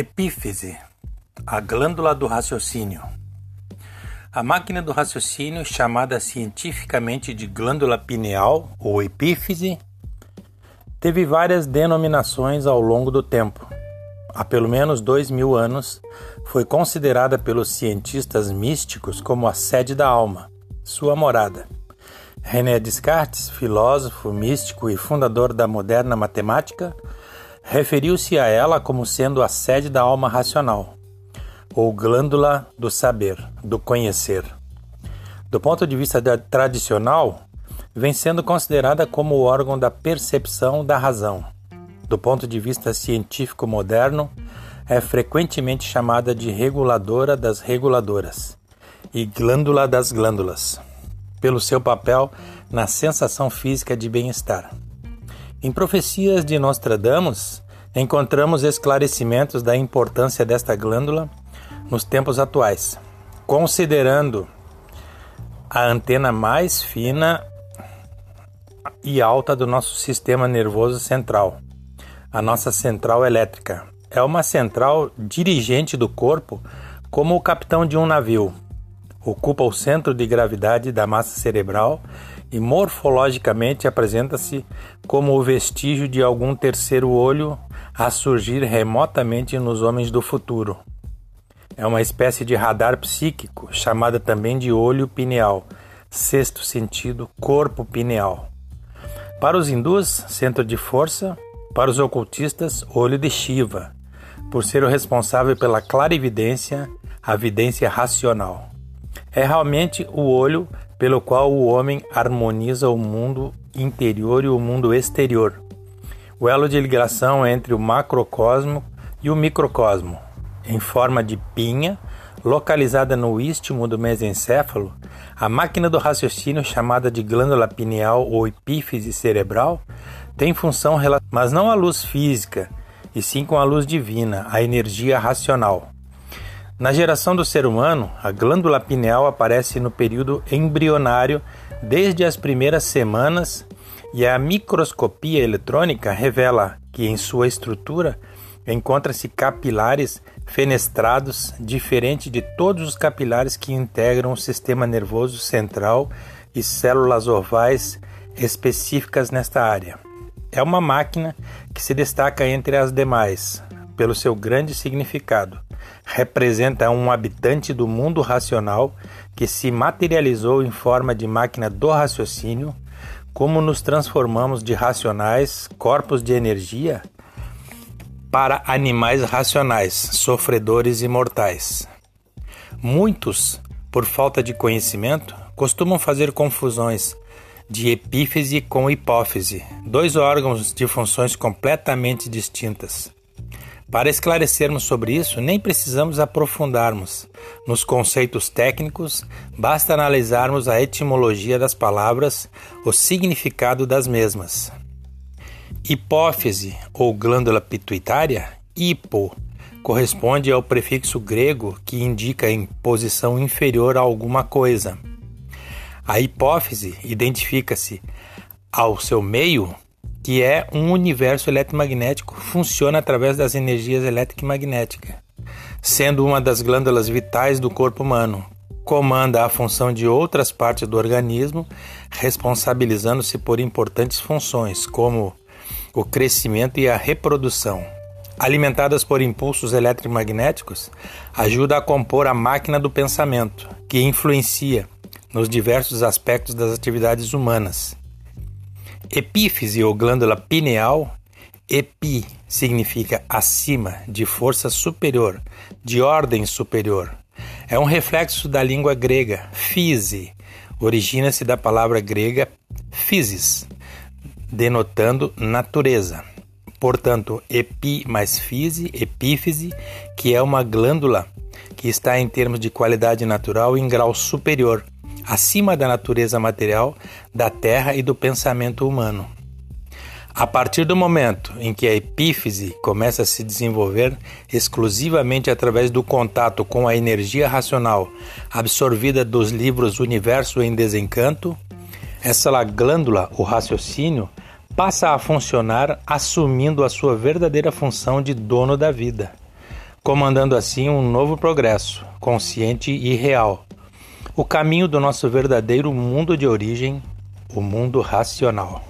Epífise, a glândula do raciocínio. A máquina do raciocínio, chamada cientificamente de glândula pineal ou epífise, teve várias denominações ao longo do tempo. Há pelo menos dois mil anos, foi considerada pelos cientistas místicos como a sede da alma, sua morada. René Descartes, filósofo, místico e fundador da moderna matemática, referiu-se a ela como sendo a sede da alma racional, ou glândula do saber, do conhecer. Do ponto de vista tradicional, vem sendo considerada como o órgão da percepção da razão. Do ponto de vista científico moderno, é frequentemente chamada de reguladora das reguladoras e glândula das glândulas, pelo seu papel na sensação física de bem-estar. Em Profecias de Nostradamus, encontramos esclarecimentos da importância desta glândula nos tempos atuais, considerando a antena mais fina e alta do nosso sistema nervoso central, a nossa central elétrica. É uma central dirigente do corpo, como o capitão de um navio. Ocupa o centro de gravidade da massa cerebral e morfologicamente apresenta-se como o vestígio de algum terceiro olho a surgir remotamente nos homens do futuro. É uma espécie de radar psíquico, chamada também de olho pineal, sexto sentido, corpo pineal. Para os hindus, centro de força, para os ocultistas, olho de Shiva, por ser o responsável pela clarividência, a vidência racional. É realmente o olho pelo qual o homem harmoniza o mundo interior e o mundo exterior, o elo de ligação entre o macrocosmo e o microcosmo, em forma de pinha, localizada no istmo do mesencéfalo, a máquina do raciocínio chamada de glândula pineal ou epífise cerebral tem função mas não a luz física, e sim com a luz divina, a energia racional. Na geração do ser humano, a glândula pineal aparece no período embrionário desde as primeiras semanas e a microscopia eletrônica revela que em sua estrutura encontra-se capilares fenestrados, diferente de todos os capilares que integram o sistema nervoso central e células ovais específicas nesta área. É uma máquina que se destaca entre as demais pelo seu grande significado representa um habitante do mundo racional que se materializou em forma de máquina do raciocínio, como nos transformamos de racionais, corpos de energia, para animais racionais, sofredores e mortais. Muitos, por falta de conhecimento, costumam fazer confusões de epífise com hipófise, dois órgãos de funções completamente distintas. Para esclarecermos sobre isso, nem precisamos aprofundarmos nos conceitos técnicos, basta analisarmos a etimologia das palavras, o significado das mesmas. Hipófise ou glândula pituitária, hipo, corresponde ao prefixo grego que indica em posição inferior a alguma coisa. A hipófise identifica-se ao seu meio que é um universo eletromagnético, funciona através das energias elétrica e magnética, sendo uma das glândulas vitais do corpo humano. Comanda a função de outras partes do organismo, responsabilizando-se por importantes funções, como o crescimento e a reprodução. Alimentadas por impulsos eletromagnéticos, ajuda a compor a máquina do pensamento, que influencia nos diversos aspectos das atividades humanas. Epífise ou glândula pineal, epi significa acima, de força superior, de ordem superior. É um reflexo da língua grega, fise, origina-se da palavra grega physis, denotando natureza. Portanto, epi mais fise, epífise, que é uma glândula que está em termos de qualidade natural em grau superior acima da natureza material, da terra e do pensamento humano. A partir do momento em que a epífise começa a se desenvolver exclusivamente através do contato com a energia racional absorvida dos livros Universo em Desencanto, essa glândula, o raciocínio, passa a funcionar assumindo a sua verdadeira função de dono da vida. comandando assim um novo progresso, consciente e real. O caminho do nosso verdadeiro mundo de origem, o mundo racional.